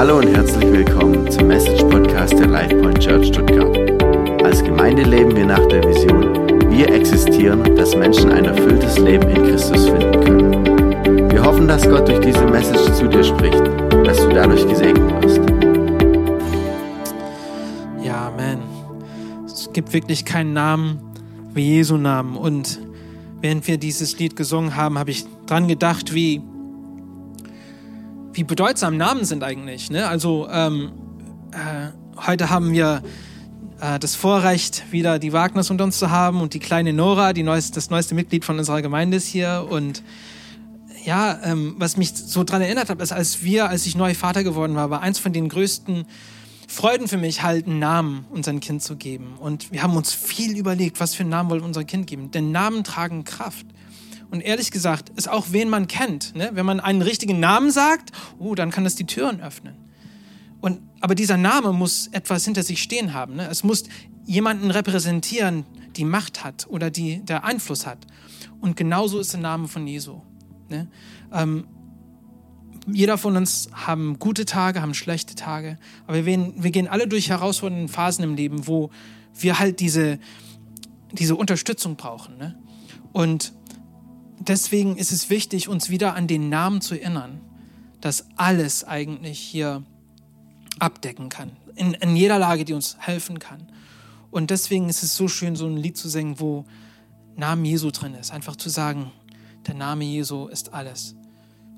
Hallo und herzlich willkommen zum Message Podcast der LifePoint Church Stuttgart. Als Gemeinde leben wir nach der Vision, wir existieren, dass Menschen ein erfülltes Leben in Christus finden können. Wir hoffen, dass Gott durch diese Message zu dir spricht dass du dadurch gesegnet wirst. Ja, Amen. Es gibt wirklich keinen Namen wie Jesu Namen. Und während wir dieses Lied gesungen haben, habe ich dran gedacht, wie wie bedeutsam Namen sind eigentlich. Ne? Also ähm, äh, heute haben wir äh, das Vorrecht, wieder die Wagners unter uns zu haben und die kleine Nora, die neueste, das neueste Mitglied von unserer Gemeinde ist hier. Und ja, ähm, was mich so daran erinnert hat, ist, als wir, als ich neu Vater geworden war, war eins von den größten Freuden für mich, halt einen Namen unserem Kind zu geben. Und wir haben uns viel überlegt, was für einen Namen wollen wir unserem Kind geben. Denn Namen tragen Kraft. Und ehrlich gesagt, ist auch wen man kennt. Ne? Wenn man einen richtigen Namen sagt, oh, dann kann das die Türen öffnen. Und, aber dieser Name muss etwas hinter sich stehen haben. Ne? Es muss jemanden repräsentieren, die Macht hat oder die, der Einfluss hat. Und genauso ist der Name von Jesu. Ne? Ähm, jeder von uns haben gute Tage, haben schlechte Tage, aber wir, wir gehen alle durch herausfordernde Phasen im Leben, wo wir halt diese, diese Unterstützung brauchen. Ne? Und deswegen ist es wichtig, uns wieder an den Namen zu erinnern, dass alles eigentlich hier abdecken kann, in, in jeder Lage, die uns helfen kann. Und deswegen ist es so schön, so ein Lied zu singen, wo Name Jesu drin ist. Einfach zu sagen, der Name Jesu ist alles.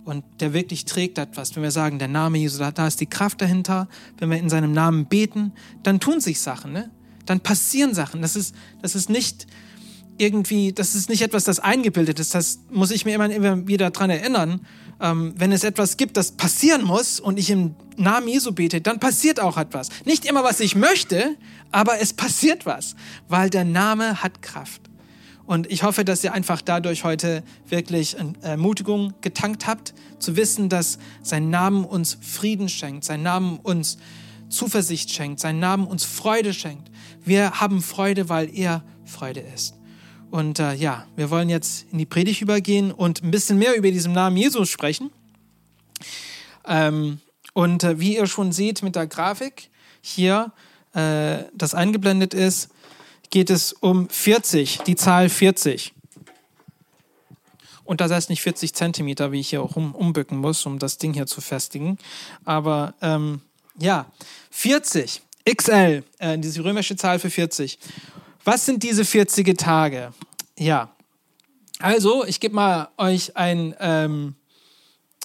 Und der wirklich trägt etwas. Wenn wir sagen, der Name Jesu, da, ist die Kraft dahinter. Wenn wir in seinem Namen beten, dann tun sich Sachen. Ne? Dann passieren Sachen. Das ist, das ist nicht irgendwie, das ist nicht etwas, das eingebildet ist. Das muss ich mir immer, immer wieder daran erinnern. Ähm, wenn es etwas gibt, das passieren muss und ich im Namen Jesu bete, dann passiert auch etwas. Nicht immer, was ich möchte, aber es passiert was, weil der Name hat Kraft. Und ich hoffe, dass ihr einfach dadurch heute wirklich Ermutigung getankt habt, zu wissen, dass sein Name uns Frieden schenkt, sein Name uns Zuversicht schenkt, sein Name uns Freude schenkt. Wir haben Freude, weil er Freude ist. Und äh, ja, wir wollen jetzt in die Predigt übergehen und ein bisschen mehr über diesen Namen Jesus sprechen. Ähm, und äh, wie ihr schon seht mit der Grafik hier, äh, das eingeblendet ist, geht es um 40, die Zahl 40. Und das heißt nicht 40 Zentimeter, wie ich hier auch um, umbücken muss, um das Ding hier zu festigen. Aber ähm, ja, 40, XL, äh, diese römische Zahl für 40. Was sind diese 40 Tage? Ja, also ich gebe mal euch ein, ähm,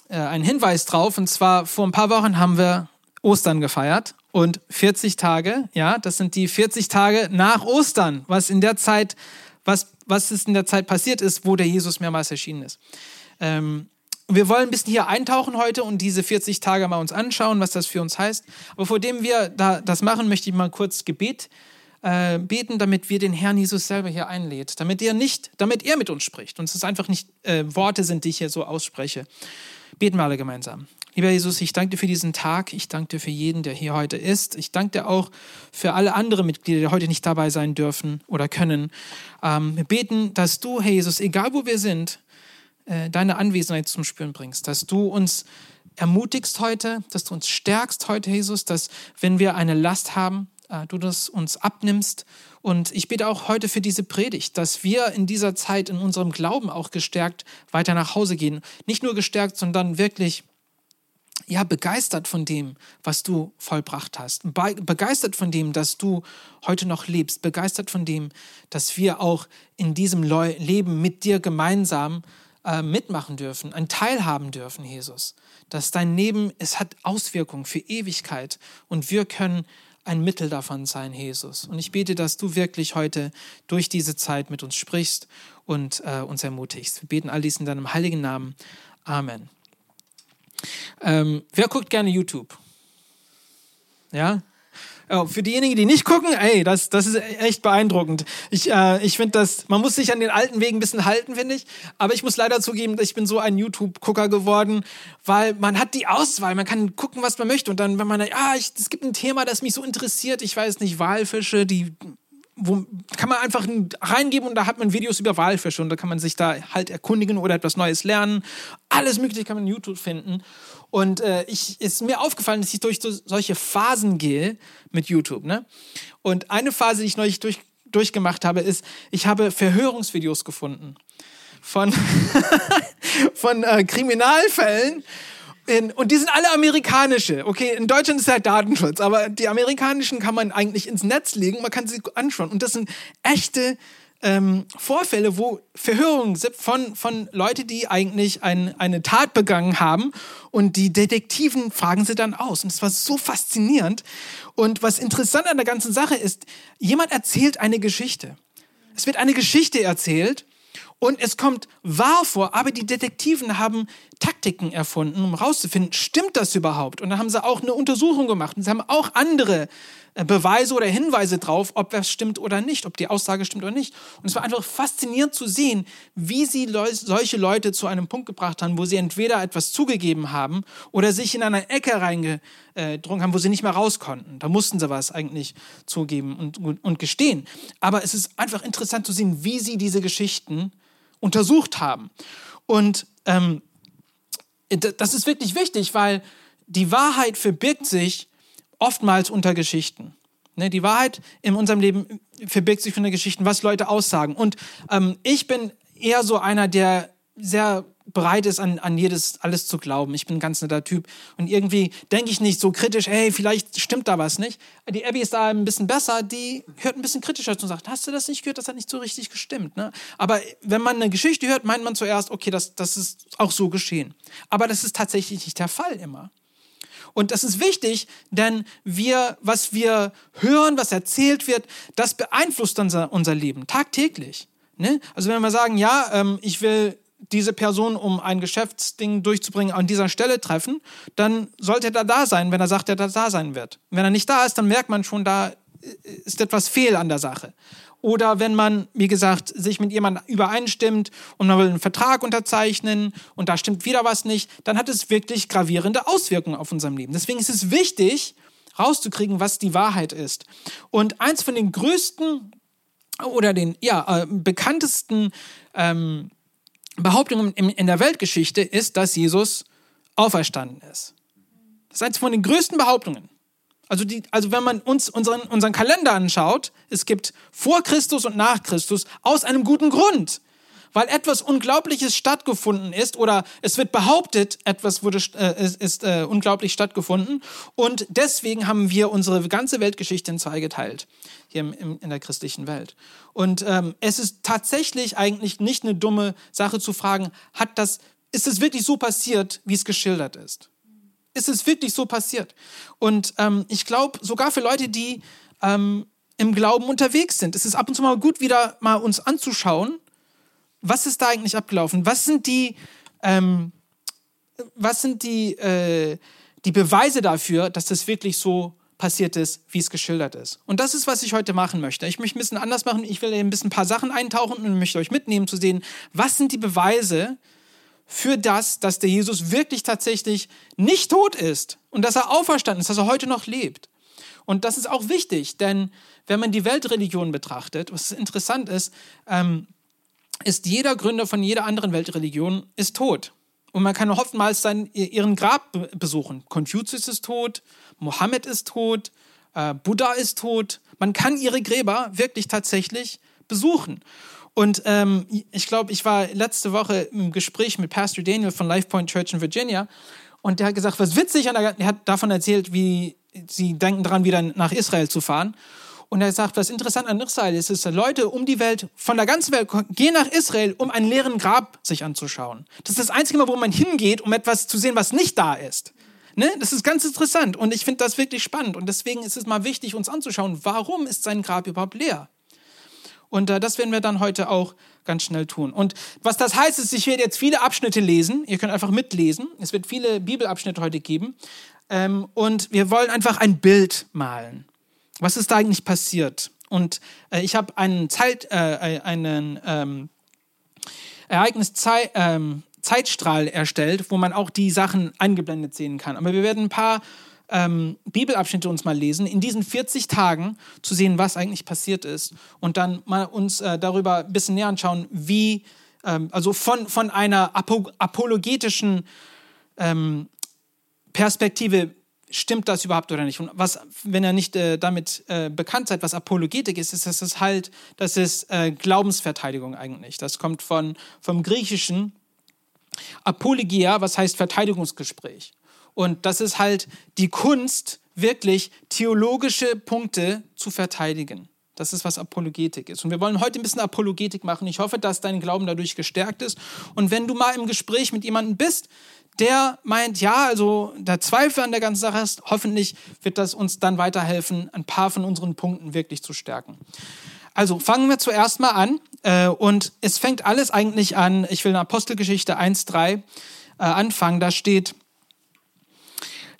äh, einen Hinweis drauf. Und zwar vor ein paar Wochen haben wir Ostern gefeiert und 40 Tage, ja, das sind die 40 Tage nach Ostern, was in der Zeit, was, was ist in der Zeit passiert ist, wo der Jesus mehrmals erschienen ist. Ähm, wir wollen ein bisschen hier eintauchen heute und diese 40 Tage mal uns anschauen, was das für uns heißt. Aber vor dem wir da das machen, möchte ich mal kurz Gebet äh, beten, damit wir den Herrn Jesus selber hier einlädt, damit er nicht, damit er mit uns spricht und es einfach nicht äh, Worte sind, die ich hier so ausspreche. Beten wir alle gemeinsam. Lieber Jesus, ich danke dir für diesen Tag. Ich danke dir für jeden, der hier heute ist. Ich danke dir auch für alle anderen Mitglieder, die heute nicht dabei sein dürfen oder können. Ähm, wir beten, dass du, Herr Jesus, egal wo wir sind, äh, deine Anwesenheit zum Spüren bringst, dass du uns ermutigst heute, dass du uns stärkst heute, Jesus, dass wenn wir eine Last haben, äh, du das uns abnimmst. Und ich bitte auch heute für diese Predigt, dass wir in dieser Zeit in unserem Glauben auch gestärkt weiter nach Hause gehen. Nicht nur gestärkt, sondern wirklich ja, begeistert von dem, was du vollbracht hast. begeistert von dem, dass du heute noch lebst. Begeistert von dem, dass wir auch in diesem Leben mit dir gemeinsam äh, mitmachen dürfen, ein Teil haben dürfen, Jesus. Dass dein Leben, es hat Auswirkungen für Ewigkeit und wir können ein Mittel davon sein, Jesus. Und ich bete, dass du wirklich heute durch diese Zeit mit uns sprichst und äh, uns ermutigst. Wir beten all dies in deinem heiligen Namen. Amen. Ähm, wer guckt gerne YouTube? Ja? Oh, für diejenigen, die nicht gucken, ey, das, das ist echt beeindruckend. Ich, äh, ich finde das, man muss sich an den alten Wegen ein bisschen halten, finde ich. Aber ich muss leider zugeben, ich bin so ein YouTube-Gucker geworden, weil man hat die Auswahl, man kann gucken, was man möchte. Und dann, wenn man, ah, es gibt ein Thema, das mich so interessiert, ich weiß nicht, Walfische, die wo kann man einfach reingeben und da hat man Videos über Walfische und da kann man sich da halt erkundigen oder etwas Neues lernen. Alles Mögliche kann man in YouTube finden. Und äh, ich ist mir aufgefallen, dass ich durch so, solche Phasen gehe mit YouTube. Ne? Und eine Phase, die ich neulich durch, durchgemacht habe, ist, ich habe Verhörungsvideos gefunden von, von äh, Kriminalfällen in, und die sind alle amerikanische. Okay, in Deutschland ist ja Datenschutz, aber die amerikanischen kann man eigentlich ins Netz legen, man kann sie anschauen. Und das sind echte ähm, Vorfälle, wo Verhörungen sind von, von Leuten, die eigentlich ein, eine Tat begangen haben. Und die Detektiven fragen sie dann aus. Und es war so faszinierend. Und was interessant an der ganzen Sache ist, jemand erzählt eine Geschichte. Es wird eine Geschichte erzählt und es kommt wahr vor, aber die Detektiven haben Taktiken erfunden, um herauszufinden, stimmt das überhaupt? Und dann haben sie auch eine Untersuchung gemacht und sie haben auch andere äh, Beweise oder Hinweise drauf, ob das stimmt oder nicht, ob die Aussage stimmt oder nicht. Und es war einfach faszinierend zu sehen, wie sie le solche Leute zu einem Punkt gebracht haben, wo sie entweder etwas zugegeben haben oder sich in eine Ecke reingedrungen haben, wo sie nicht mehr raus konnten. Da mussten sie was eigentlich zugeben und, und gestehen. Aber es ist einfach interessant zu sehen, wie sie diese Geschichten untersucht haben. Und ähm, das ist wirklich wichtig, weil die Wahrheit verbirgt sich oftmals unter Geschichten. Ne, die Wahrheit in unserem Leben verbirgt sich unter Geschichten, was Leute aussagen. Und ähm, ich bin eher so einer, der sehr bereit ist, an, an jedes, alles zu glauben. Ich bin ein ganz netter Typ. Und irgendwie denke ich nicht so kritisch, hey, vielleicht stimmt da was nicht. Die Abby ist da ein bisschen besser, die hört ein bisschen kritischer zu und sagt, hast du das nicht gehört? Das hat nicht so richtig gestimmt. Ne? Aber wenn man eine Geschichte hört, meint man zuerst, okay, das, das ist auch so geschehen. Aber das ist tatsächlich nicht der Fall immer. Und das ist wichtig, denn wir, was wir hören, was erzählt wird, das beeinflusst unser, unser Leben tagtäglich. Ne? Also wenn wir sagen, ja, ähm, ich will diese Person, um ein Geschäftsding durchzubringen, an dieser Stelle treffen, dann sollte er da sein, wenn er sagt, er da sein wird. wenn er nicht da ist, dann merkt man schon, da ist etwas fehl an der Sache. Oder wenn man, wie gesagt, sich mit jemandem übereinstimmt und man will einen Vertrag unterzeichnen und da stimmt wieder was nicht, dann hat es wirklich gravierende Auswirkungen auf unserem Leben. Deswegen ist es wichtig, rauszukriegen, was die Wahrheit ist. Und eins von den größten oder den ja, äh, bekanntesten ähm, Behauptung in der Weltgeschichte ist, dass Jesus auferstanden ist. Das ist eines von den größten Behauptungen. Also, die, also wenn man uns unseren, unseren Kalender anschaut, es gibt vor Christus und nach Christus aus einem guten Grund. Weil etwas Unglaubliches stattgefunden ist oder es wird behauptet, etwas wurde, äh, ist, ist äh, unglaublich stattgefunden. Und deswegen haben wir unsere ganze Weltgeschichte in zwei geteilt hier im, im, in der christlichen Welt. Und ähm, es ist tatsächlich eigentlich nicht eine dumme Sache zu fragen, hat das, ist es wirklich so passiert, wie es geschildert ist? Ist es wirklich so passiert? Und ähm, ich glaube, sogar für Leute, die ähm, im Glauben unterwegs sind, ist es ab und zu mal gut, wieder mal uns anzuschauen, was ist da eigentlich abgelaufen? Was sind die, ähm, was sind die, äh, die Beweise dafür, dass das wirklich so passiert ist, wie es geschildert ist. Und das ist, was ich heute machen möchte. Ich möchte ein bisschen anders machen. Ich will ein bisschen ein paar Sachen eintauchen und möchte euch mitnehmen zu sehen, was sind die Beweise für das, dass der Jesus wirklich tatsächlich nicht tot ist und dass er auferstanden ist, dass er heute noch lebt. Und das ist auch wichtig, denn wenn man die Weltreligion betrachtet, was interessant ist, ähm, ist jeder Gründer von jeder anderen Weltreligion ist tot. Und man kann oftmals dann ihren Grab besuchen. Konfuzius ist tot, Mohammed ist tot, äh, Buddha ist tot. Man kann ihre Gräber wirklich tatsächlich besuchen. Und ähm, ich glaube, ich war letzte Woche im Gespräch mit Pastor Daniel von Life Point Church in Virginia und der hat gesagt, was witzig, und er hat davon erzählt, wie sie denken daran, wieder nach Israel zu fahren. Und er sagt, was interessant an Israel ist, ist, Leute um die Welt, von der ganzen Welt, gehen nach Israel, um einen leeren Grab sich anzuschauen. Das ist das einzige Mal, wo man hingeht, um etwas zu sehen, was nicht da ist. Ne? Das ist ganz interessant und ich finde das wirklich spannend. Und deswegen ist es mal wichtig, uns anzuschauen, warum ist sein Grab überhaupt leer? Und äh, das werden wir dann heute auch ganz schnell tun. Und was das heißt, ist, ich werde jetzt viele Abschnitte lesen. Ihr könnt einfach mitlesen. Es wird viele Bibelabschnitte heute geben. Ähm, und wir wollen einfach ein Bild malen. Was ist da eigentlich passiert? Und äh, ich habe einen, Zeit, äh, äh einen ähm, Ereignis ähm, Zeitstrahl erstellt, wo man auch die Sachen eingeblendet sehen kann. Aber wir werden ein paar ähm, Bibelabschnitte uns mal lesen, in diesen 40 Tagen zu sehen, was eigentlich passiert ist und dann mal uns äh, darüber ein bisschen näher anschauen, wie, ähm, also von, von einer apo apologetischen ähm, Perspektive, stimmt das überhaupt oder nicht? Und was, wenn ihr nicht äh, damit äh, bekannt seid, was Apologetik ist, ist das halt, das ist äh, Glaubensverteidigung eigentlich. Das kommt von, vom Griechischen Apologia, was heißt Verteidigungsgespräch. Und das ist halt die Kunst, wirklich theologische Punkte zu verteidigen. Das ist, was Apologetik ist. Und wir wollen heute ein bisschen Apologetik machen. Ich hoffe, dass dein Glauben dadurch gestärkt ist. Und wenn du mal im Gespräch mit jemandem bist, der meint, ja, also der Zweifel an der ganzen Sache ist, hoffentlich wird das uns dann weiterhelfen, ein paar von unseren Punkten wirklich zu stärken. Also fangen wir zuerst mal an. Äh, und es fängt alles eigentlich an, ich will in Apostelgeschichte 1.3 äh, anfangen. Da steht,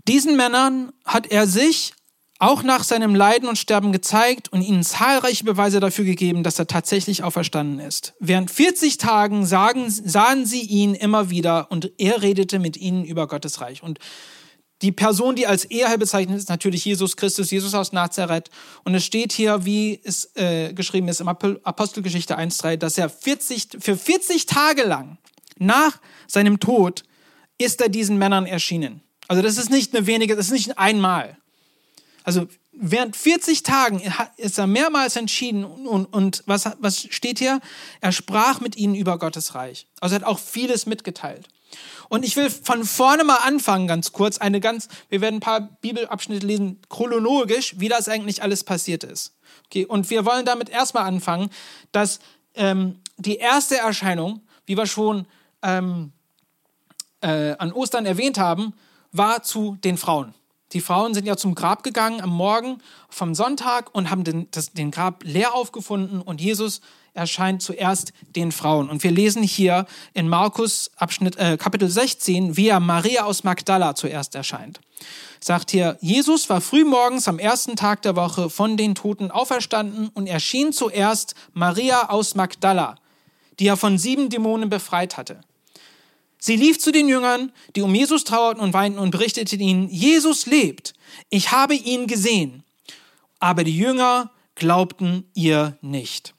diesen Männern hat er sich auch nach seinem Leiden und Sterben gezeigt und ihnen zahlreiche Beweise dafür gegeben, dass er tatsächlich auferstanden ist. Während 40 Tagen sagen, sahen sie ihn immer wieder und er redete mit ihnen über Gottes Reich. Und die Person, die als Eheherr bezeichnet ist, natürlich Jesus Christus, Jesus aus Nazareth. Und es steht hier, wie es äh, geschrieben ist im Apostelgeschichte 1.3, dass er 40, für 40 Tage lang nach seinem Tod ist er diesen Männern erschienen. Also das ist nicht eine wenige, das ist nicht einmal. Also während 40 Tagen ist er mehrmals entschieden und, und was, was steht hier? Er sprach mit ihnen über Gottes Reich. Also er hat auch vieles mitgeteilt. Und ich will von vorne mal anfangen, ganz kurz. Eine ganz, wir werden ein paar Bibelabschnitte lesen, chronologisch, wie das eigentlich alles passiert ist. Okay, und wir wollen damit erstmal anfangen, dass ähm, die erste Erscheinung, wie wir schon ähm, äh, an Ostern erwähnt haben, war zu den Frauen. Die Frauen sind ja zum Grab gegangen am Morgen vom Sonntag und haben den, das, den Grab leer aufgefunden und Jesus erscheint zuerst den Frauen. Und wir lesen hier in Markus Abschnitt, äh, Kapitel 16, wie er Maria aus Magdala zuerst erscheint. Sagt hier, Jesus war frühmorgens am ersten Tag der Woche von den Toten auferstanden und erschien zuerst Maria aus Magdala, die er von sieben Dämonen befreit hatte. Sie lief zu den Jüngern, die um Jesus trauerten und weinten und berichtete ihnen, Jesus lebt, ich habe ihn gesehen. Aber die Jünger glaubten ihr nicht.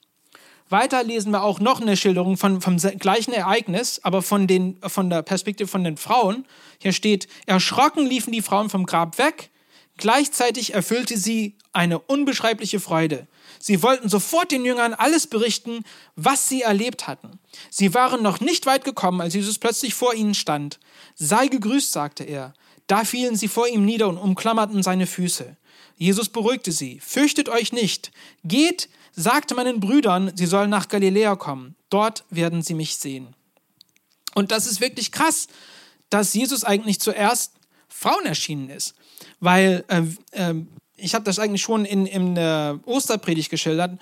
Weiter lesen wir auch noch eine Schilderung von, vom gleichen Ereignis, aber von, den, von der Perspektive von den Frauen. Hier steht, erschrocken liefen die Frauen vom Grab weg, gleichzeitig erfüllte sie eine unbeschreibliche Freude. Sie wollten sofort den Jüngern alles berichten, was sie erlebt hatten. Sie waren noch nicht weit gekommen, als Jesus plötzlich vor ihnen stand. Sei gegrüßt, sagte er. Da fielen sie vor ihm nieder und umklammerten seine Füße. Jesus beruhigte sie. Fürchtet euch nicht. Geht, sagte meinen Brüdern, sie sollen nach Galiläa kommen. Dort werden sie mich sehen. Und das ist wirklich krass, dass Jesus eigentlich zuerst Frauen erschienen ist. Weil äh, äh, ich habe das eigentlich schon in, in der Osterpredigt geschildert.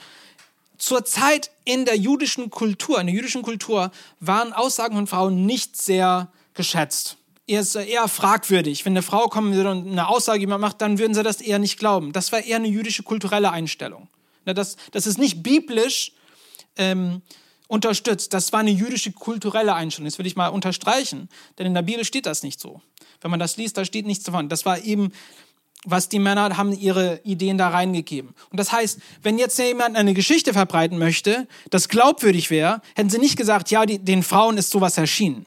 Zur Zeit in der jüdischen Kultur, in der jüdischen Kultur, waren Aussagen von Frauen nicht sehr geschätzt. Eher, eher fragwürdig. Wenn eine Frau kommen würde und eine Aussage jemand macht, dann würden sie das eher nicht glauben. Das war eher eine jüdische kulturelle Einstellung. Das, das ist nicht biblisch ähm, unterstützt. Das war eine jüdische kulturelle Einstellung. Das will ich mal unterstreichen, denn in der Bibel steht das nicht so. Wenn man das liest, da steht nichts davon. Das war eben was die Männer haben ihre Ideen da reingegeben. Und das heißt, wenn jetzt jemand eine Geschichte verbreiten möchte, das glaubwürdig wäre, hätten sie nicht gesagt, ja, die, den Frauen ist sowas erschienen.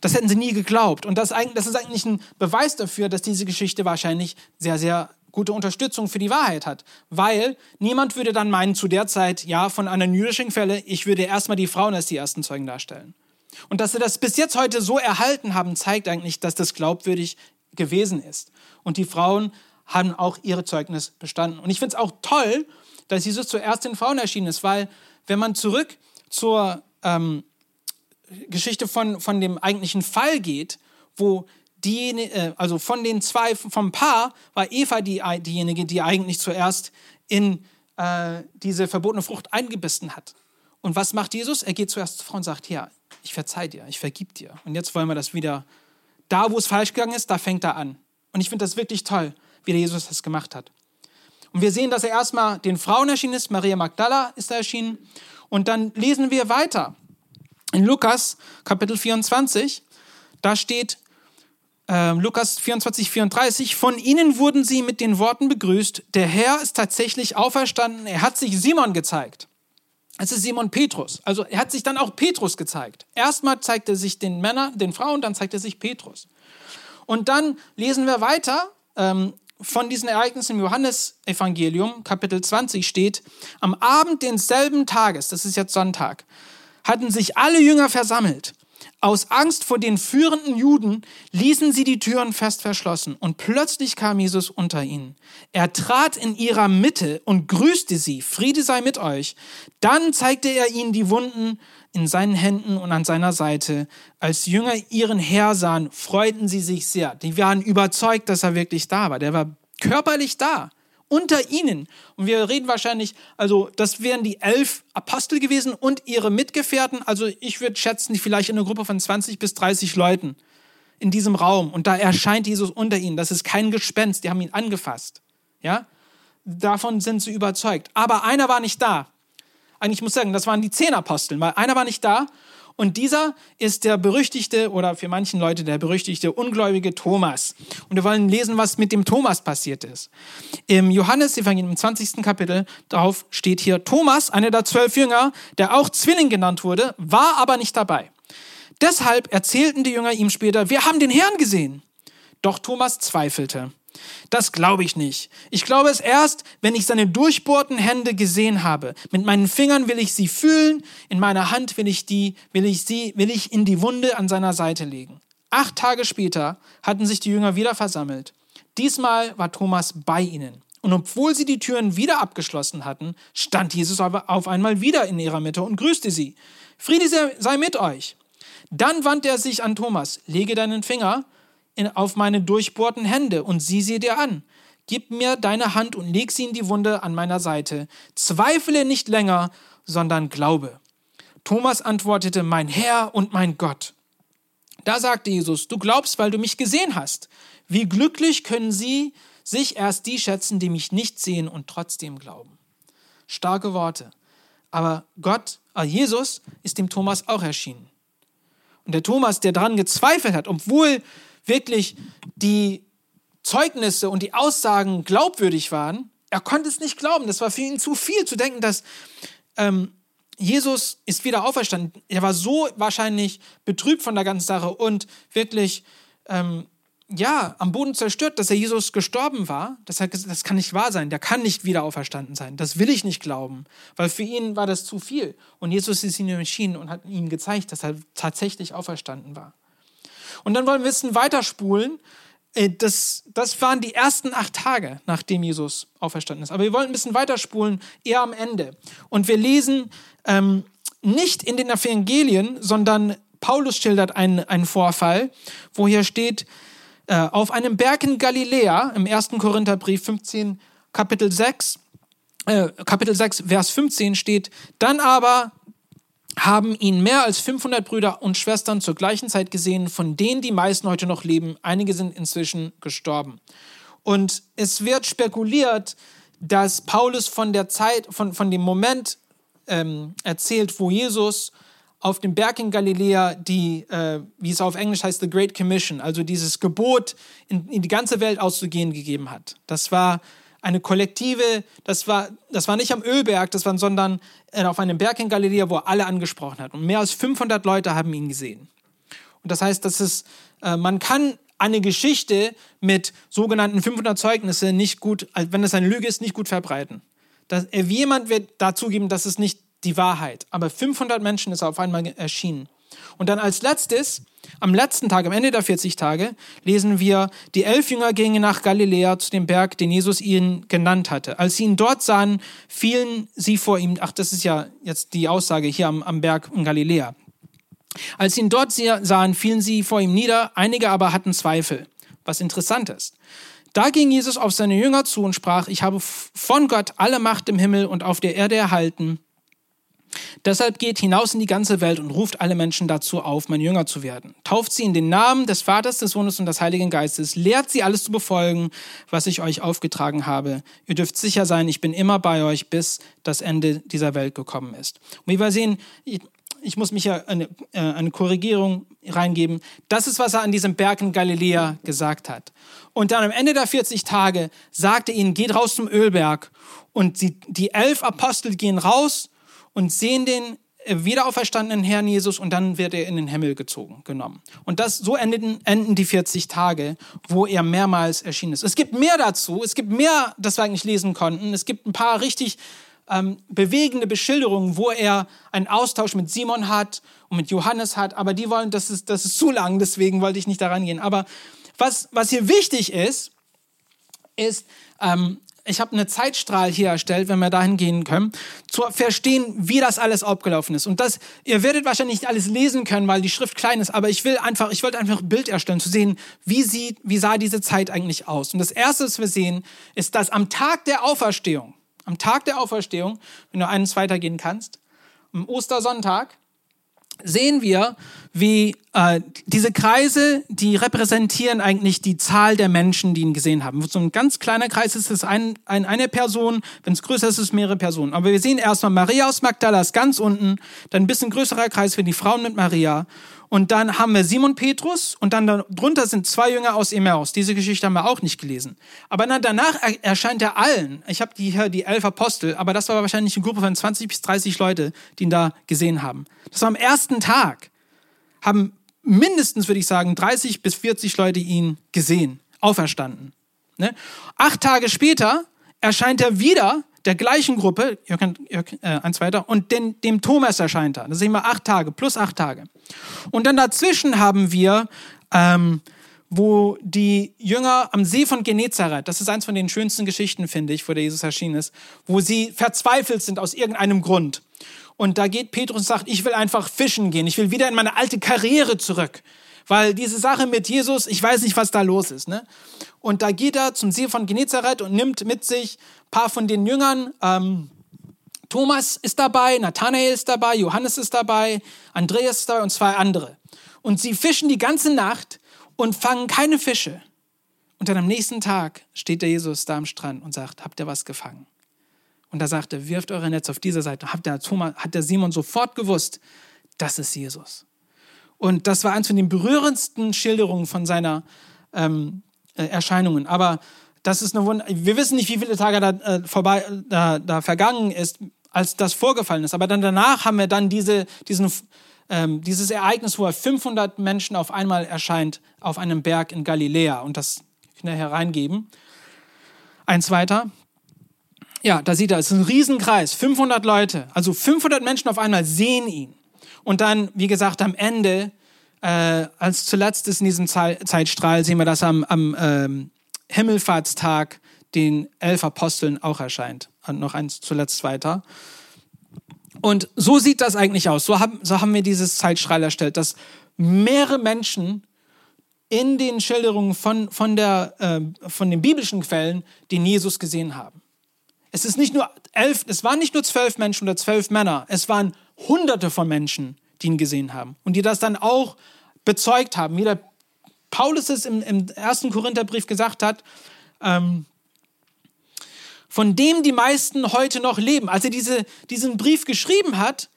Das hätten sie nie geglaubt. Und das, das ist eigentlich ein Beweis dafür, dass diese Geschichte wahrscheinlich sehr, sehr gute Unterstützung für die Wahrheit hat. Weil niemand würde dann meinen, zu der Zeit, ja, von einer jüdischen Quelle, ich würde erstmal die Frauen als die ersten Zeugen darstellen. Und dass sie das bis jetzt heute so erhalten haben, zeigt eigentlich, dass das glaubwürdig gewesen ist. Und die Frauen haben auch ihre Zeugnis bestanden. Und ich finde es auch toll, dass Jesus zuerst den Frauen erschienen ist, weil wenn man zurück zur ähm, Geschichte von, von dem eigentlichen Fall geht, wo die, äh, also von den zwei, vom Paar war Eva die, diejenige, die eigentlich zuerst in äh, diese verbotene Frucht eingebissen hat. Und was macht Jesus? Er geht zuerst zur Frau und sagt, ja, ich verzeih dir, ich vergib dir. Und jetzt wollen wir das wieder da, wo es falsch gegangen ist, da fängt er an. Und ich finde das wirklich toll, wie der Jesus das gemacht hat. Und wir sehen, dass er erstmal den Frauen erschienen ist. Maria Magdala ist da erschienen. Und dann lesen wir weiter. In Lukas Kapitel 24, da steht, äh, Lukas 24, 34, von ihnen wurden sie mit den Worten begrüßt, der Herr ist tatsächlich auferstanden, er hat sich Simon gezeigt. Es ist Simon Petrus. Also er hat sich dann auch Petrus gezeigt. Erstmal zeigt er sich den Männern, den Frauen, dann zeigt er sich Petrus. Und dann lesen wir weiter ähm, von diesen Ereignissen im Johannesevangelium, Kapitel 20 steht, am Abend denselben Tages, das ist jetzt Sonntag, hatten sich alle Jünger versammelt. Aus Angst vor den führenden Juden ließen sie die Türen fest verschlossen und plötzlich kam Jesus unter ihnen. Er trat in ihrer Mitte und grüßte sie, Friede sei mit euch. Dann zeigte er ihnen die Wunden in seinen Händen und an seiner Seite. Als Jünger ihren Herr sahen, freuten sie sich sehr. Die waren überzeugt, dass er wirklich da war. Der war körperlich da unter ihnen. Und wir reden wahrscheinlich, also das wären die elf Apostel gewesen und ihre Mitgefährten. Also ich würde schätzen, vielleicht in einer Gruppe von 20 bis 30 Leuten in diesem Raum. Und da erscheint Jesus unter ihnen. Das ist kein Gespenst. Die haben ihn angefasst. Ja? Davon sind sie überzeugt. Aber einer war nicht da. Eigentlich muss ich sagen, das waren die zehn Apostel, weil einer war nicht da und dieser ist der berüchtigte oder für manchen Leute der berüchtigte ungläubige Thomas. Und wir wollen lesen, was mit dem Thomas passiert ist. Im Johannesevangelium im 20. Kapitel, darauf steht hier, Thomas, einer der zwölf Jünger, der auch Zwilling genannt wurde, war aber nicht dabei. Deshalb erzählten die Jünger ihm später, wir haben den Herrn gesehen. Doch Thomas zweifelte. Das glaube ich nicht. Ich glaube es erst, wenn ich seine durchbohrten Hände gesehen habe. Mit meinen Fingern will ich sie fühlen, in meiner Hand will ich die, will ich sie, will ich in die Wunde an seiner Seite legen. Acht Tage später hatten sich die Jünger wieder versammelt. Diesmal war Thomas bei ihnen. Und obwohl sie die Türen wieder abgeschlossen hatten, stand Jesus aber auf einmal wieder in ihrer Mitte und grüßte sie. Friede sei mit euch. Dann wandte er sich an Thomas. Lege deinen Finger in, auf meine durchbohrten Hände und sieh sie dir an. Gib mir deine Hand und leg sie in die Wunde an meiner Seite. Zweifle nicht länger, sondern glaube. Thomas antwortete, mein Herr und mein Gott. Da sagte Jesus, du glaubst, weil du mich gesehen hast. Wie glücklich können sie sich erst die schätzen, die mich nicht sehen und trotzdem glauben. Starke Worte. Aber Gott, äh Jesus, ist dem Thomas auch erschienen. Und der Thomas, der daran gezweifelt hat, obwohl wirklich die Zeugnisse und die Aussagen glaubwürdig waren, er konnte es nicht glauben. Das war für ihn zu viel zu denken, dass ähm, Jesus ist wieder auferstanden. Er war so wahrscheinlich betrübt von der ganzen Sache und wirklich ähm, ja, am Boden zerstört, dass er Jesus gestorben war. Das, das kann nicht wahr sein. Der kann nicht wieder auferstanden sein. Das will ich nicht glauben, weil für ihn war das zu viel. Und Jesus ist ihm erschienen und hat ihm gezeigt, dass er tatsächlich auferstanden war. Und dann wollen wir ein bisschen weiterspulen. Äh, das, das waren die ersten acht Tage, nachdem Jesus auferstanden ist. Aber wir wollen ein bisschen weiterspulen, eher am Ende. Und wir lesen ähm, nicht in den Evangelien, sondern Paulus schildert einen, einen Vorfall, wo hier steht, äh, auf einem Berg in Galiläa, im 1. Korintherbrief 15, Kapitel 6, äh, Kapitel 6, Vers 15 steht, dann aber haben ihn mehr als 500 Brüder und Schwestern zur gleichen Zeit gesehen, von denen die meisten heute noch leben. Einige sind inzwischen gestorben. Und es wird spekuliert, dass Paulus von der Zeit, von, von dem Moment ähm, erzählt, wo Jesus auf dem Berg in Galiläa die, äh, wie es auf Englisch heißt, The Great Commission, also dieses Gebot, in, in die ganze Welt auszugehen, gegeben hat. Das war eine kollektive, das war, das war nicht am Ölberg, das war, sondern äh, auf einem Berg in Galiläa, wo er alle angesprochen hat. Und mehr als 500 Leute haben ihn gesehen. Und das heißt, dass es, äh, man kann eine Geschichte mit sogenannten 500 Zeugnisse nicht gut, wenn es eine Lüge ist, nicht gut verbreiten. Das, äh, jemand wird dazugeben, das ist nicht die Wahrheit. Aber 500 Menschen ist auf einmal erschienen. Und dann als letztes, am letzten Tag, am Ende der 40 Tage, lesen wir, die elf Jünger gingen nach Galiläa zu dem Berg, den Jesus ihnen genannt hatte. Als sie ihn dort sahen, fielen sie vor ihm, ach, das ist ja jetzt die Aussage hier am, am Berg in Galiläa. Als sie ihn dort sahen, fielen sie vor ihm nieder, einige aber hatten Zweifel, was interessant ist. Da ging Jesus auf seine Jünger zu und sprach, ich habe von Gott alle Macht im Himmel und auf der Erde erhalten. Deshalb geht hinaus in die ganze Welt und ruft alle Menschen dazu auf, mein Jünger zu werden. Tauft sie in den Namen des Vaters, des Sohnes und des Heiligen Geistes. Lehrt sie alles zu befolgen, was ich euch aufgetragen habe. Ihr dürft sicher sein, ich bin immer bei euch, bis das Ende dieser Welt gekommen ist. Und wie wir sehen, ich muss mich ja eine, äh, eine Korrigierung reingeben. Das ist, was er an diesem Berg in Galiläa gesagt hat. Und dann am Ende der 40 Tage sagte ihnen, geht raus zum Ölberg. Und sie, die elf Apostel gehen raus und sehen den äh, wiederauferstandenen Herrn Jesus und dann wird er in den Himmel gezogen, genommen. Und das, so enden, enden die 40 Tage, wo er mehrmals erschienen ist. Es gibt mehr dazu, es gibt mehr, das wir eigentlich lesen konnten. Es gibt ein paar richtig ähm, bewegende Beschilderungen, wo er einen Austausch mit Simon hat und mit Johannes hat, aber die wollen, das ist, das ist zu lang, deswegen wollte ich nicht daran gehen. Aber was, was hier wichtig ist, ist, ähm, ich habe eine Zeitstrahl hier erstellt, wenn wir dahin gehen können, zu verstehen, wie das alles abgelaufen ist. Und das, ihr werdet wahrscheinlich nicht alles lesen können, weil die Schrift klein ist, aber ich will einfach, ich wollte einfach ein Bild erstellen, zu sehen, wie sieht, wie sah diese Zeit eigentlich aus. Und das erste, was wir sehen, ist, dass am Tag der Auferstehung, am Tag der Auferstehung, wenn du eines weitergehen kannst, am Ostersonntag, sehen wir, wie äh, diese Kreise, die repräsentieren eigentlich die Zahl der Menschen, die ihn gesehen haben. So ein ganz kleiner Kreis ist es ein, ein, eine Person, wenn es größer ist, ist es mehrere Personen. Aber wir sehen erstmal Maria aus Magdala ist ganz unten, dann ein bisschen größerer Kreis für die Frauen mit Maria und dann haben wir Simon Petrus und dann darunter sind zwei Jünger aus Emmaus. Diese Geschichte haben wir auch nicht gelesen. Aber danach erscheint er allen. Ich habe hier die elf Apostel, aber das war wahrscheinlich eine Gruppe von 20 bis 30 Leute, die ihn da gesehen haben. Das war am ersten Tag. Haben mindestens, würde ich sagen, 30 bis 40 Leute ihn gesehen, auferstanden. Ne? Acht Tage später erscheint er wieder der gleichen Gruppe, ihr könnt, äh, eins weiter, und den, dem Thomas erscheint er. Das sind immer acht Tage, plus acht Tage. Und dann dazwischen haben wir, ähm, wo die Jünger am See von Genezareth, das ist eins von den schönsten Geschichten, finde ich, wo der Jesus erschienen ist, wo sie verzweifelt sind aus irgendeinem Grund. Und da geht Petrus und sagt, ich will einfach fischen gehen, ich will wieder in meine alte Karriere zurück. Weil diese Sache mit Jesus, ich weiß nicht, was da los ist. Ne? Und da geht er zum See von Genezareth und nimmt mit sich ein paar von den Jüngern. Ähm, Thomas ist dabei, Nathanael ist dabei, Johannes ist dabei, Andreas ist dabei und zwei andere. Und sie fischen die ganze Nacht und fangen keine Fische. Und dann am nächsten Tag steht der Jesus da am Strand und sagt, habt ihr was gefangen? Und da sagt er, wirft eure Netze auf diese Seite. Hat der, Thomas, hat der Simon sofort gewusst, das ist Jesus. Und das war eins von den berührendsten Schilderungen von seiner ähm, äh, Erscheinungen. Aber das ist eine Wund Wir wissen nicht, wie viele Tage da, äh, vorbei, da, da vergangen ist, als das vorgefallen ist. Aber dann danach haben wir dann diese, diesen, ähm, dieses Ereignis, wo er 500 Menschen auf einmal erscheint auf einem Berg in Galiläa. Und das kann er hereingeben. Eins weiter. Ja, da sieht er, es ist ein Riesenkreis, 500 Leute. Also 500 Menschen auf einmal sehen ihn. Und dann, wie gesagt, am Ende, äh, als zuletzt ist in diesem Zeitstrahl, sehen wir, dass am, am ähm, Himmelfahrtstag den elf Aposteln auch erscheint. Und noch eins zuletzt weiter. Und so sieht das eigentlich aus. So haben, so haben wir dieses Zeitstrahl erstellt, dass mehrere Menschen in den Schilderungen von, von, der, äh, von den biblischen Quellen den Jesus gesehen haben. Es ist nicht nur elf, es waren nicht nur zwölf Menschen oder zwölf Männer, es waren Hunderte von Menschen, die ihn gesehen haben und die das dann auch bezeugt haben. Wie der Paulus es im, im ersten Korintherbrief gesagt hat, ähm, von dem die meisten heute noch leben. Als er diese, diesen Brief geschrieben hat,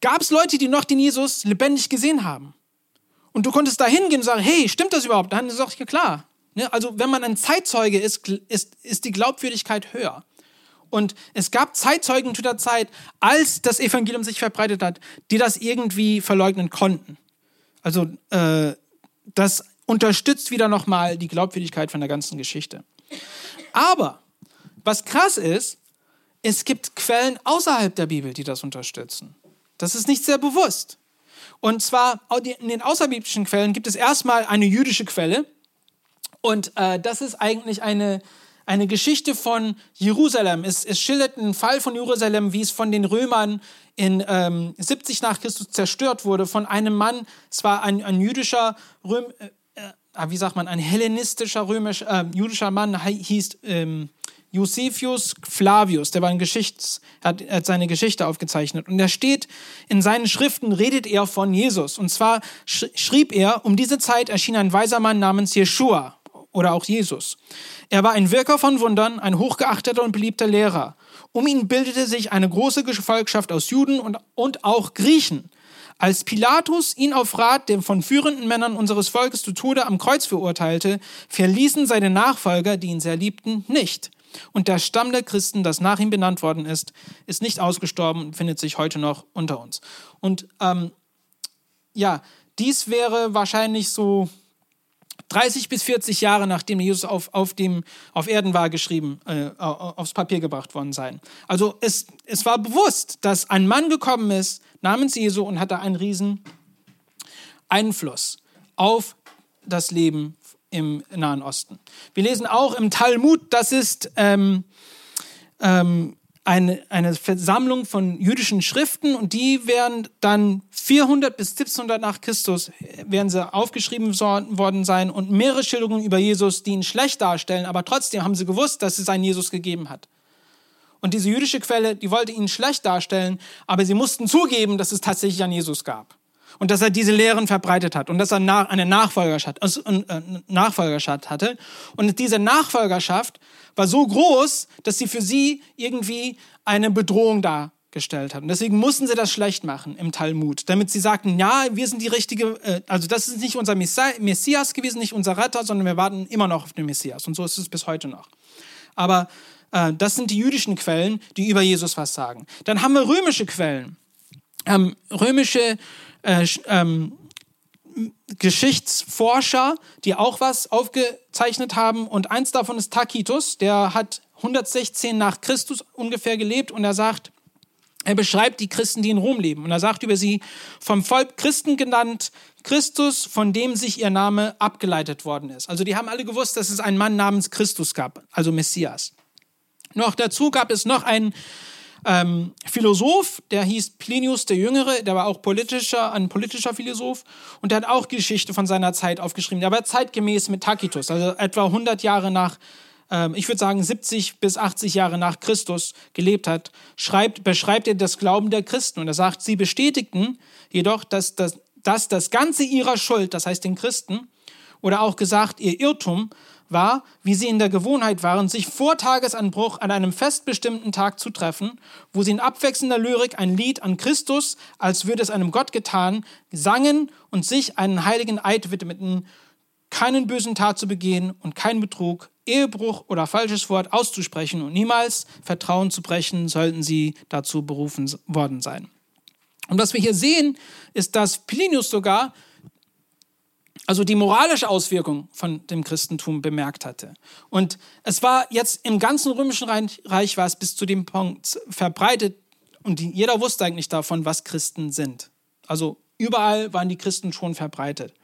gab es Leute, die noch den Jesus lebendig gesehen haben. Und du konntest da hingehen und sagen, hey, stimmt das überhaupt? Dann sag ich, ja klar. Ne, also wenn man ein Zeitzeuge ist, ist, ist die Glaubwürdigkeit höher. Und es gab Zeitzeugen zu der Zeit, als das Evangelium sich verbreitet hat, die das irgendwie verleugnen konnten. Also äh, das unterstützt wieder nochmal die Glaubwürdigkeit von der ganzen Geschichte. Aber was krass ist, es gibt Quellen außerhalb der Bibel, die das unterstützen. Das ist nicht sehr bewusst. Und zwar in den außerbiblischen Quellen gibt es erstmal eine jüdische Quelle. Und äh, das ist eigentlich eine eine Geschichte von Jerusalem. Es, es schildert einen Fall von Jerusalem, wie es von den Römern in ähm, 70 nach Christus zerstört wurde, von einem Mann, es war ein, ein jüdischer, Röm, äh, äh, wie sagt man, ein hellenistischer römisch, äh, jüdischer Mann, hieß ähm, Josephus Flavius, der war ein Geschichts, hat, hat seine Geschichte aufgezeichnet. Und er steht, in seinen Schriften redet er von Jesus. Und zwar sch schrieb er, um diese Zeit erschien ein weiser Mann namens Jeshua oder auch Jesus. Er war ein Wirker von Wundern, ein hochgeachteter und beliebter Lehrer. Um ihn bildete sich eine große Gefolgschaft aus Juden und, und auch Griechen. Als Pilatus ihn auf Rat der von führenden Männern unseres Volkes zu Tode am Kreuz verurteilte, verließen seine Nachfolger, die ihn sehr liebten, nicht. Und der Stamm der Christen, das nach ihm benannt worden ist, ist nicht ausgestorben und findet sich heute noch unter uns. Und ähm, ja, dies wäre wahrscheinlich so 30 bis 40 Jahre nachdem Jesus auf, auf, dem, auf Erden war, geschrieben, äh, aufs Papier gebracht worden sein. Also es, es war bewusst, dass ein Mann gekommen ist namens Jesu und hatte einen riesen Einfluss auf das Leben im Nahen Osten. Wir lesen auch im Talmud, das ist ähm, ähm, eine, eine Versammlung von jüdischen Schriften und die werden dann 400 bis 1700 nach Christus werden sie aufgeschrieben worden sein und mehrere Schilderungen über Jesus, die ihn schlecht darstellen, aber trotzdem haben sie gewusst, dass es einen Jesus gegeben hat. Und diese jüdische Quelle, die wollte ihn schlecht darstellen, aber sie mussten zugeben, dass es tatsächlich einen Jesus gab und dass er diese Lehren verbreitet hat und dass er eine Nachfolgerschaft, also, äh, Nachfolgerschaft hatte. Und diese Nachfolgerschaft war so groß, dass sie für sie irgendwie eine Bedrohung dargestellt hat. Und deswegen mussten sie das schlecht machen im Talmud, damit sie sagten, ja, wir sind die richtige, äh, also das ist nicht unser Messias gewesen, nicht unser Retter, sondern wir warten immer noch auf den Messias. Und so ist es bis heute noch. Aber äh, das sind die jüdischen Quellen, die über Jesus was sagen. Dann haben wir römische Quellen. Ähm, römische äh, ähm, Geschichtsforscher, die auch was aufgezeichnet haben. Und eins davon ist Tacitus, der hat 116 nach Christus ungefähr gelebt und er sagt, er beschreibt die Christen, die in Rom leben. Und er sagt über sie, vom Volk Christen genannt, Christus, von dem sich ihr Name abgeleitet worden ist. Also die haben alle gewusst, dass es einen Mann namens Christus gab, also Messias. Noch dazu gab es noch einen ähm, Philosoph, der hieß Plinius der Jüngere, der war auch politischer, ein politischer Philosoph und der hat auch Geschichte von seiner Zeit aufgeschrieben. Der war zeitgemäß mit Tacitus, also etwa 100 Jahre nach, ähm, ich würde sagen 70 bis 80 Jahre nach Christus gelebt hat, schreibt, beschreibt er das Glauben der Christen und er sagt, sie bestätigten jedoch, dass das, dass das Ganze ihrer Schuld, das heißt den Christen, oder auch gesagt, ihr Irrtum war, wie sie in der Gewohnheit waren, sich vor Tagesanbruch an einem festbestimmten Tag zu treffen, wo sie in abwechselnder Lyrik ein Lied an Christus, als würde es einem Gott getan, sangen und sich einen heiligen Eid widmeten, keinen bösen Tat zu begehen und keinen Betrug, Ehebruch oder falsches Wort auszusprechen und niemals Vertrauen zu brechen, sollten sie dazu berufen worden sein. Und was wir hier sehen, ist, dass Plinius sogar also die moralische Auswirkung von dem Christentum bemerkt hatte. Und es war jetzt im ganzen römischen Reich war es bis zu dem Punkt verbreitet und jeder wusste eigentlich davon, was Christen sind. Also überall waren die Christen schon verbreitet.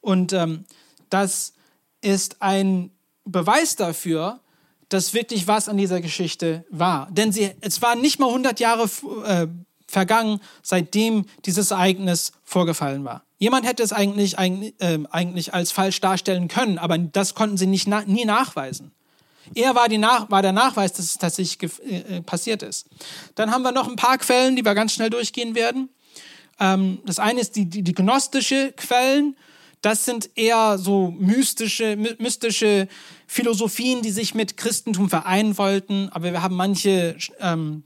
Und ähm, das ist ein Beweis dafür, dass wirklich was an dieser Geschichte war. Denn sie, es waren nicht mal 100 Jahre äh, vergangen, seitdem dieses Ereignis vorgefallen war. Jemand hätte es eigentlich, eigentlich, äh, eigentlich als falsch darstellen können, aber das konnten sie nicht, na, nie nachweisen. Er war, Nach war, der Nachweis, dass es tatsächlich äh, passiert ist. Dann haben wir noch ein paar Quellen, die wir ganz schnell durchgehen werden. Ähm, das eine ist die, die, die gnostische Quellen. Das sind eher so mystische, mystische Philosophien, die sich mit Christentum vereinen wollten. Aber wir haben manche ähm,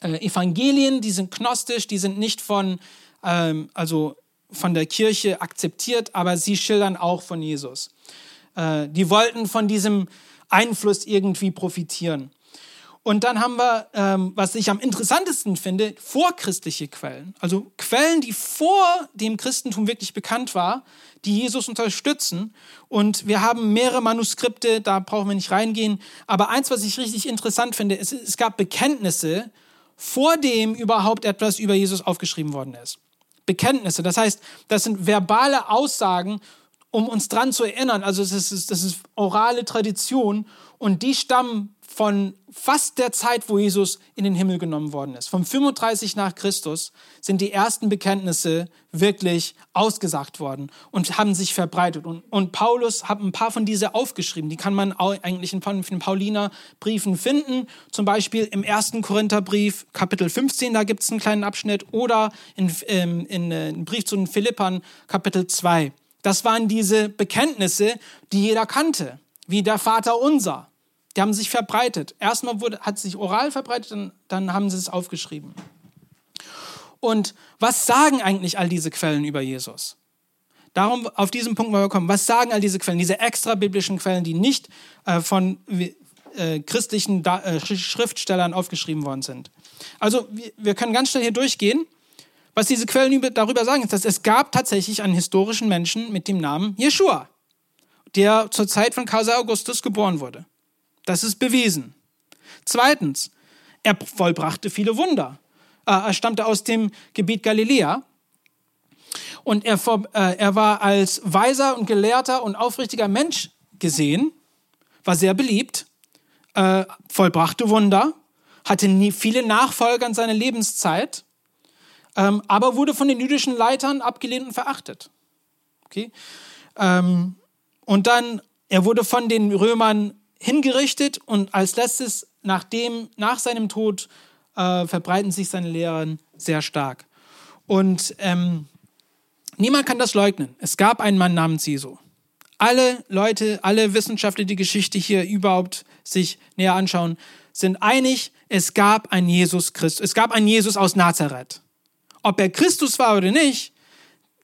äh, Evangelien, die sind gnostisch, die sind nicht von, ähm, also von der Kirche akzeptiert, aber sie schildern auch von Jesus. Äh, die wollten von diesem Einfluss irgendwie profitieren. Und dann haben wir, ähm, was ich am interessantesten finde, vorchristliche Quellen. Also Quellen, die vor dem Christentum wirklich bekannt war, die Jesus unterstützen. Und wir haben mehrere Manuskripte, da brauchen wir nicht reingehen. Aber eins, was ich richtig interessant finde, ist, es gab Bekenntnisse, vor dem überhaupt etwas über Jesus aufgeschrieben worden ist. Bekenntnisse, das heißt, das sind verbale Aussagen, um uns dran zu erinnern. Also das ist, das ist orale Tradition und die stammen von fast der Zeit, wo Jesus in den Himmel genommen worden ist. Vom 35 nach Christus sind die ersten Bekenntnisse wirklich ausgesagt worden und haben sich verbreitet. Und, und Paulus hat ein paar von diese aufgeschrieben. Die kann man eigentlich in den Pauliner Briefen finden. Zum Beispiel im ersten Korintherbrief, Kapitel 15, da gibt es einen kleinen Abschnitt. Oder in, ähm, in, äh, in Brief zu den Philippern, Kapitel 2 Das waren diese Bekenntnisse, die jeder kannte, wie der Vater unser. Die haben sich verbreitet. Erstmal wurde, hat sich oral verbreitet, dann, dann haben sie es aufgeschrieben. Und was sagen eigentlich all diese Quellen über Jesus? Darum, auf diesen Punkt wollen wir kommen. Was sagen all diese Quellen, diese extra biblischen Quellen, die nicht äh, von äh, christlichen da äh, Schriftstellern aufgeschrieben worden sind? Also, wir, wir können ganz schnell hier durchgehen. Was diese Quellen darüber sagen, ist, dass es gab tatsächlich einen historischen Menschen mit dem Namen Jeshua, der zur Zeit von Kaiser Augustus geboren wurde. Das ist bewiesen. Zweitens, er vollbrachte viele Wunder. Äh, er stammte aus dem Gebiet Galiläa und er, äh, er war als weiser und gelehrter und aufrichtiger Mensch gesehen, war sehr beliebt, äh, vollbrachte Wunder, hatte nie viele Nachfolger in seiner Lebenszeit, ähm, aber wurde von den jüdischen Leitern abgelehnt und verachtet. Okay? Ähm, und dann, er wurde von den Römern hingerichtet und als letztes, nachdem, nach seinem Tod, äh, verbreiten sich seine Lehren sehr stark. Und ähm, niemand kann das leugnen. Es gab einen Mann namens Jesu. Alle Leute, alle Wissenschaftler, die Geschichte hier überhaupt sich näher anschauen, sind einig, es gab einen Jesus Christus. Es gab einen Jesus aus Nazareth. Ob er Christus war oder nicht,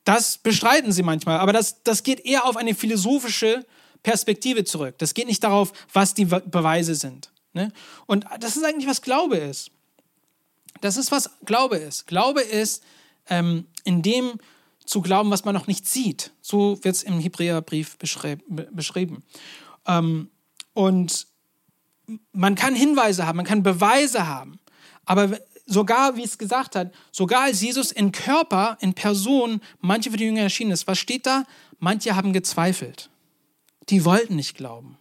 das bestreiten sie manchmal. Aber das, das geht eher auf eine philosophische Perspektive zurück. Das geht nicht darauf, was die Beweise sind. Ne? Und das ist eigentlich, was Glaube ist. Das ist, was Glaube ist. Glaube ist, ähm, in dem zu glauben, was man noch nicht sieht. So wird es im Hebräerbrief beschrieben. Ähm, und man kann Hinweise haben, man kann Beweise haben. Aber sogar, wie es gesagt hat, sogar als Jesus in Körper, in Person, manche für die Jünger erschienen ist, was steht da? Manche haben gezweifelt. Die wollten nicht glauben.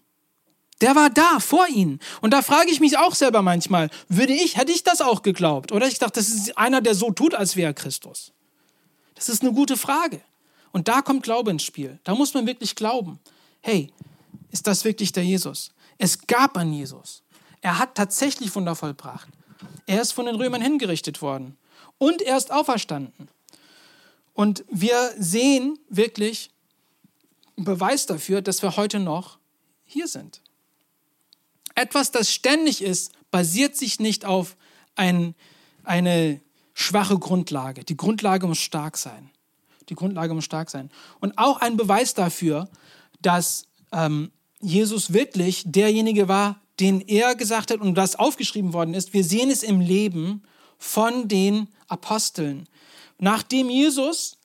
Der war da vor ihnen. Und da frage ich mich auch selber manchmal, würde ich, hätte ich das auch geglaubt? Oder ich dachte, das ist einer, der so tut, als wäre Christus. Das ist eine gute Frage. Und da kommt Glaube ins Spiel. Da muss man wirklich glauben. Hey, ist das wirklich der Jesus? Es gab einen Jesus. Er hat tatsächlich Wunder vollbracht. Er ist von den Römern hingerichtet worden. Und er ist auferstanden. Und wir sehen wirklich einen Beweis dafür, dass wir heute noch hier sind. Etwas, das ständig ist, basiert sich nicht auf ein, eine schwache Grundlage. Die Grundlage muss stark sein. Die Grundlage muss stark sein. Und auch ein Beweis dafür, dass ähm, Jesus wirklich derjenige war, den er gesagt hat und das aufgeschrieben worden ist. Wir sehen es im Leben von den Aposteln. Nachdem Jesus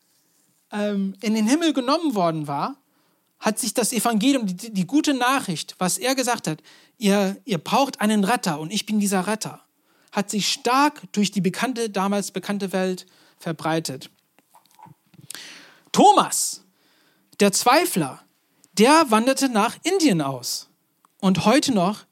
ähm, in den Himmel genommen worden war, hat sich das Evangelium, die, die gute Nachricht, was er gesagt hat, ihr, ihr braucht einen Retter und ich bin dieser Retter, hat sich stark durch die bekannte, damals bekannte Welt verbreitet. Thomas, der Zweifler, der wanderte nach Indien aus. Und heute noch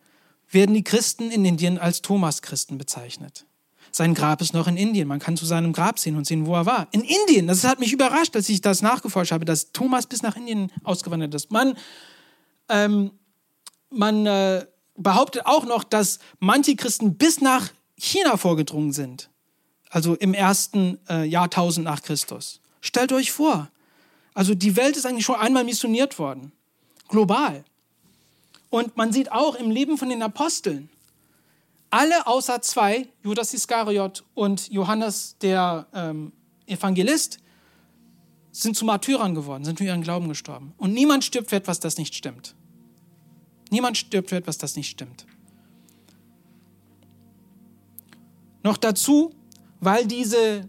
werden die Christen in Indien als Thomas-Christen bezeichnet. Sein Grab ist noch in Indien. Man kann zu seinem Grab sehen und sehen, wo er war. In Indien. Das hat mich überrascht, als ich das nachgeforscht habe, dass Thomas bis nach Indien ausgewandert ist. Man, ähm, man äh, behauptet auch noch, dass manche Christen bis nach China vorgedrungen sind. Also im ersten äh, Jahrtausend nach Christus. Stellt euch vor. Also die Welt ist eigentlich schon einmal missioniert worden. Global. Und man sieht auch im Leben von den Aposteln, alle außer zwei, Judas Iskariot und Johannes der ähm, Evangelist, sind zu Martyrern geworden, sind für ihren Glauben gestorben. Und niemand stirbt für etwas, das nicht stimmt. Niemand stirbt für etwas, das nicht stimmt. Noch dazu, weil diese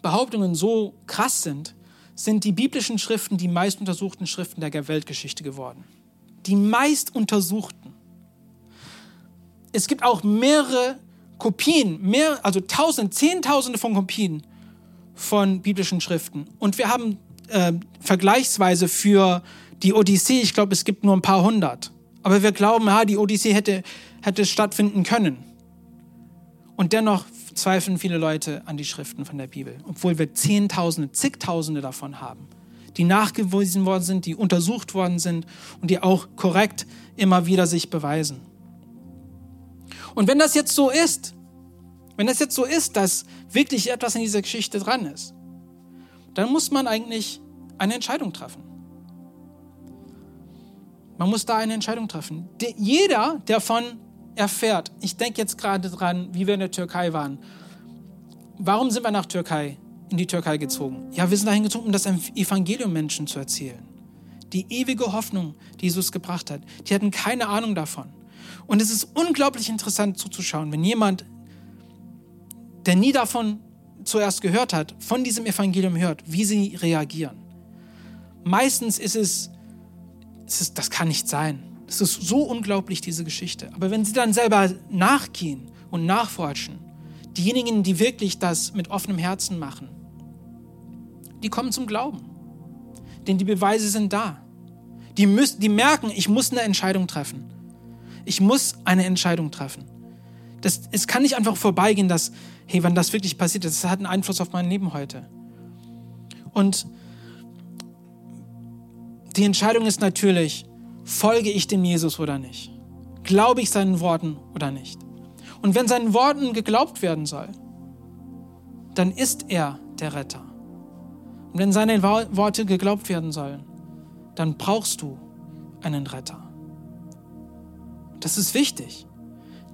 Behauptungen so krass sind, sind die biblischen Schriften die meist untersuchten Schriften der Weltgeschichte geworden. Die meist untersuchten es gibt auch mehrere Kopien, mehr, also Tausende, Zehntausende von Kopien von biblischen Schriften. Und wir haben äh, vergleichsweise für die Odyssee, ich glaube, es gibt nur ein paar hundert. Aber wir glauben, ja, die Odyssee hätte, hätte stattfinden können. Und dennoch zweifeln viele Leute an die Schriften von der Bibel, obwohl wir Zehntausende, zigtausende davon haben, die nachgewiesen worden sind, die untersucht worden sind und die auch korrekt immer wieder sich beweisen. Und wenn das jetzt so ist, wenn das jetzt so ist, dass wirklich etwas in dieser Geschichte dran ist, dann muss man eigentlich eine Entscheidung treffen. Man muss da eine Entscheidung treffen. De, jeder, der von erfährt, ich denke jetzt gerade dran, wie wir in der Türkei waren. Warum sind wir nach Türkei, in die Türkei gezogen? Ja, wir sind dahin gezogen, um das Evangelium Menschen zu erzählen. Die ewige Hoffnung, die Jesus gebracht hat. Die hatten keine Ahnung davon. Und es ist unglaublich interessant zuzuschauen, wenn jemand, der nie davon zuerst gehört hat, von diesem Evangelium hört, wie sie reagieren. Meistens ist es, es ist, das kann nicht sein. Es ist so unglaublich, diese Geschichte. Aber wenn sie dann selber nachgehen und nachforschen, diejenigen, die wirklich das mit offenem Herzen machen, die kommen zum Glauben. Denn die Beweise sind da. Die, müssen, die merken, ich muss eine Entscheidung treffen. Ich muss eine Entscheidung treffen. Das, es kann nicht einfach vorbeigehen, dass, hey, wenn das wirklich passiert, das hat einen Einfluss auf mein Leben heute. Und die Entscheidung ist natürlich, folge ich dem Jesus oder nicht? Glaube ich seinen Worten oder nicht? Und wenn seinen Worten geglaubt werden soll, dann ist er der Retter. Und wenn seine Worte geglaubt werden sollen, dann brauchst du einen Retter. Das ist wichtig,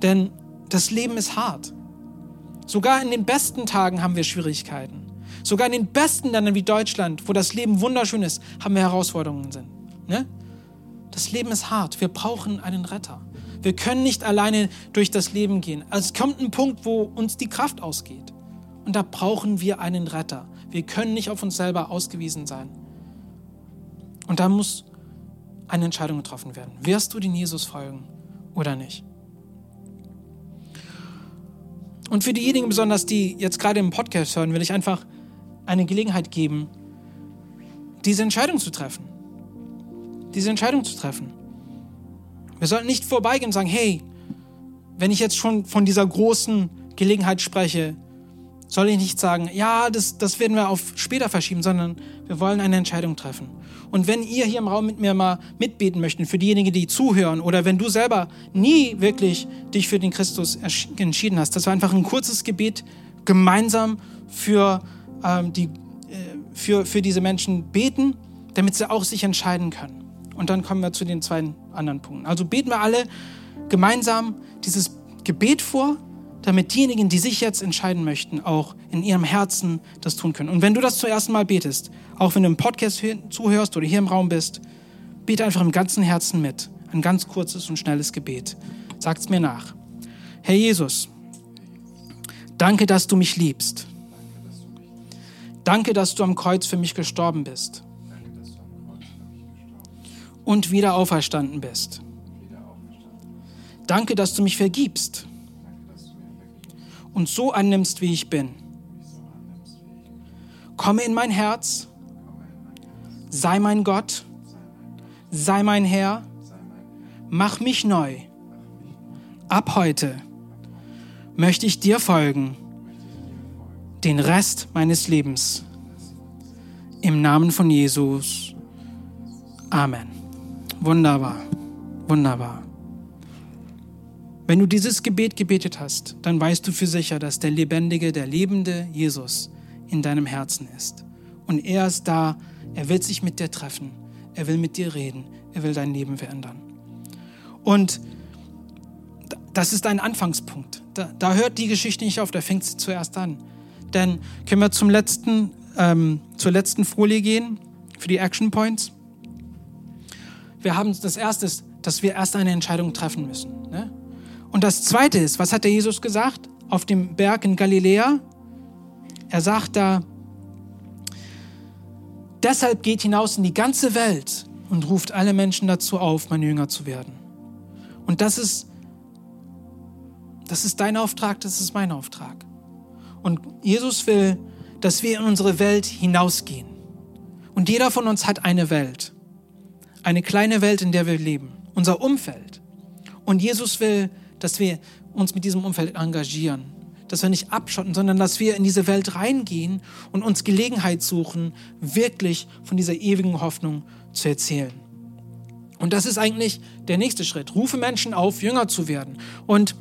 denn das Leben ist hart. Sogar in den besten Tagen haben wir Schwierigkeiten. Sogar in den besten Ländern wie Deutschland, wo das Leben wunderschön ist, haben wir Herausforderungen. Ne? Das Leben ist hart. Wir brauchen einen Retter. Wir können nicht alleine durch das Leben gehen. Also es kommt ein Punkt, wo uns die Kraft ausgeht. Und da brauchen wir einen Retter. Wir können nicht auf uns selber ausgewiesen sein. Und da muss eine Entscheidung getroffen werden. Wirst du den Jesus folgen oder nicht? Und für diejenigen besonders, die jetzt gerade im Podcast hören, will ich einfach eine Gelegenheit geben, diese Entscheidung zu treffen. Diese Entscheidung zu treffen. Wir sollten nicht vorbeigehen und sagen, hey, wenn ich jetzt schon von dieser großen Gelegenheit spreche, soll ich nicht sagen, ja, das, das werden wir auf später verschieben, sondern wir wollen eine Entscheidung treffen. Und wenn ihr hier im Raum mit mir mal mitbeten möchtet, für diejenigen, die zuhören, oder wenn du selber nie wirklich dich für den Christus entschieden hast, dass wir einfach ein kurzes Gebet gemeinsam für, ähm, die, äh, für, für diese Menschen beten, damit sie auch sich entscheiden können. Und dann kommen wir zu den zwei anderen Punkten. Also beten wir alle gemeinsam dieses Gebet vor, damit diejenigen, die sich jetzt entscheiden möchten, auch in ihrem Herzen das tun können. Und wenn du das zum ersten Mal betest, auch wenn du im Podcast zuhörst oder hier im Raum bist, bete einfach im ganzen Herzen mit. Ein ganz kurzes und schnelles Gebet. Sag's mir nach. Herr Jesus, danke, dass du mich liebst. Danke, dass du am Kreuz für mich gestorben bist und wieder auferstanden bist. Danke, dass du mich vergibst und so annimmst, wie ich bin. Komme in mein Herz, sei mein Gott, sei mein Herr, mach mich neu. Ab heute möchte ich dir folgen, den Rest meines Lebens. Im Namen von Jesus. Amen. Wunderbar, wunderbar. Wenn du dieses Gebet gebetet hast, dann weißt du für sicher, dass der lebendige, der lebende Jesus in deinem Herzen ist. Und er ist da, er will sich mit dir treffen, er will mit dir reden, er will dein Leben verändern. Und das ist ein Anfangspunkt. Da, da hört die Geschichte nicht auf, da fängt sie zuerst an. Denn können wir zum letzten, ähm, zur letzten Folie gehen für die Action Points. Wir haben das erste, dass wir erst eine Entscheidung treffen müssen. Ne? Und das Zweite ist, was hat der Jesus gesagt auf dem Berg in Galiläa? Er sagt da, deshalb geht hinaus in die ganze Welt und ruft alle Menschen dazu auf, mein Jünger zu werden. Und das ist, das ist dein Auftrag, das ist mein Auftrag. Und Jesus will, dass wir in unsere Welt hinausgehen. Und jeder von uns hat eine Welt. Eine kleine Welt, in der wir leben. Unser Umfeld. Und Jesus will, dass wir uns mit diesem Umfeld engagieren, dass wir nicht abschotten, sondern dass wir in diese Welt reingehen und uns Gelegenheit suchen, wirklich von dieser ewigen Hoffnung zu erzählen. Und das ist eigentlich der nächste Schritt. Rufe Menschen auf, Jünger zu werden. Und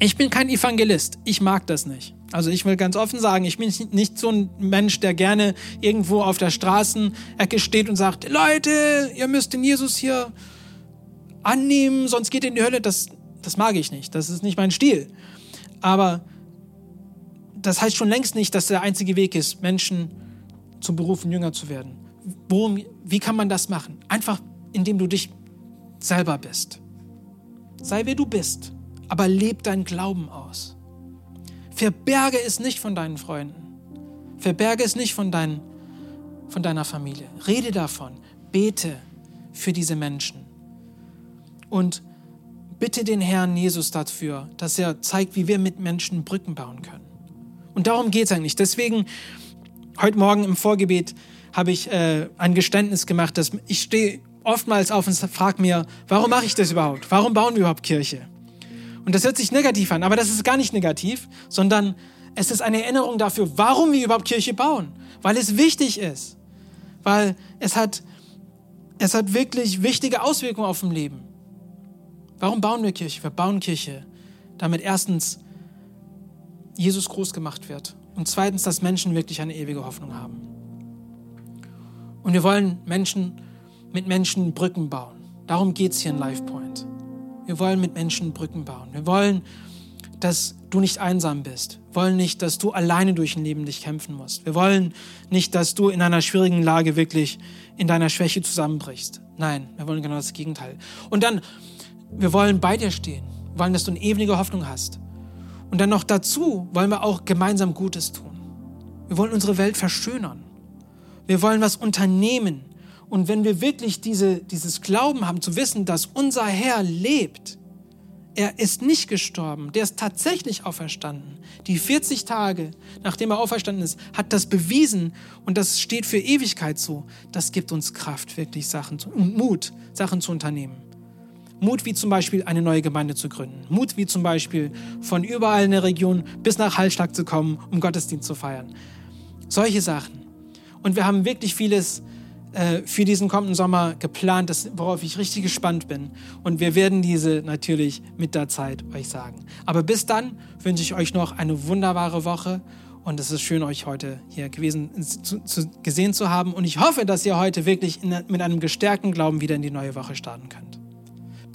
ich bin kein Evangelist. Ich mag das nicht. Also ich will ganz offen sagen, ich bin nicht so ein Mensch, der gerne irgendwo auf der Straßenecke steht und sagt, Leute, ihr müsst den Jesus hier annehmen, sonst geht ihr in die Hölle. Das, das mag ich nicht. Das ist nicht mein Stil. Aber das heißt schon längst nicht, dass der einzige Weg ist, Menschen zu berufen, Jünger zu werden. Worum, wie kann man das machen? Einfach, indem du dich selber bist. Sei wer du bist, aber leb deinen Glauben aus. Verberge es nicht von deinen Freunden. Verberge es nicht von, dein, von deiner Familie. Rede davon. Bete für diese Menschen. Und bitte den Herrn Jesus dafür, dass er zeigt, wie wir mit Menschen Brücken bauen können. Und darum geht es eigentlich. Deswegen, heute Morgen im Vorgebet habe ich äh, ein Geständnis gemacht, dass ich stehe oftmals auf und frage mir, warum mache ich das überhaupt? Warum bauen wir überhaupt Kirche? Und das hört sich negativ an, aber das ist gar nicht negativ, sondern es ist eine Erinnerung dafür, warum wir überhaupt Kirche bauen. Weil es wichtig ist. Weil es hat, es hat wirklich wichtige Auswirkungen auf dem Leben. Warum bauen wir Kirche? Wir bauen Kirche, damit erstens Jesus groß gemacht wird und zweitens, dass Menschen wirklich eine ewige Hoffnung haben. Und wir wollen Menschen mit Menschen Brücken bauen. Darum geht es hier in LifePoint. Wir wollen mit Menschen Brücken bauen. Wir wollen, dass du nicht einsam bist. Wir wollen nicht, dass du alleine durch ein Leben dich kämpfen musst. Wir wollen nicht, dass du in einer schwierigen Lage wirklich in deiner Schwäche zusammenbrichst. Nein, wir wollen genau das Gegenteil. Und dann, wir wollen bei dir stehen. Wollen, dass du eine ewige Hoffnung hast. Und dann noch dazu wollen wir auch gemeinsam Gutes tun. Wir wollen unsere Welt verschönern. Wir wollen was unternehmen. Und wenn wir wirklich diese, dieses Glauben haben, zu wissen, dass unser Herr lebt, er ist nicht gestorben, der ist tatsächlich auferstanden. Die 40 Tage, nachdem er auferstanden ist, hat das bewiesen und das steht für Ewigkeit so. Das gibt uns Kraft, wirklich Sachen und Mut, Sachen zu unternehmen. Mut wie zum Beispiel eine neue Gemeinde zu gründen. Mut wie zum Beispiel von überall in der Region bis nach Hallstatt zu kommen, um Gottesdienst zu feiern. Solche Sachen. Und wir haben wirklich vieles äh, für diesen kommenden Sommer geplant, das, worauf ich richtig gespannt bin. Und wir werden diese natürlich mit der Zeit euch sagen. Aber bis dann wünsche ich euch noch eine wunderbare Woche. Und es ist schön, euch heute hier gewesen, zu, zu, gesehen zu haben. Und ich hoffe, dass ihr heute wirklich in, mit einem gestärkten Glauben wieder in die neue Woche starten könnt.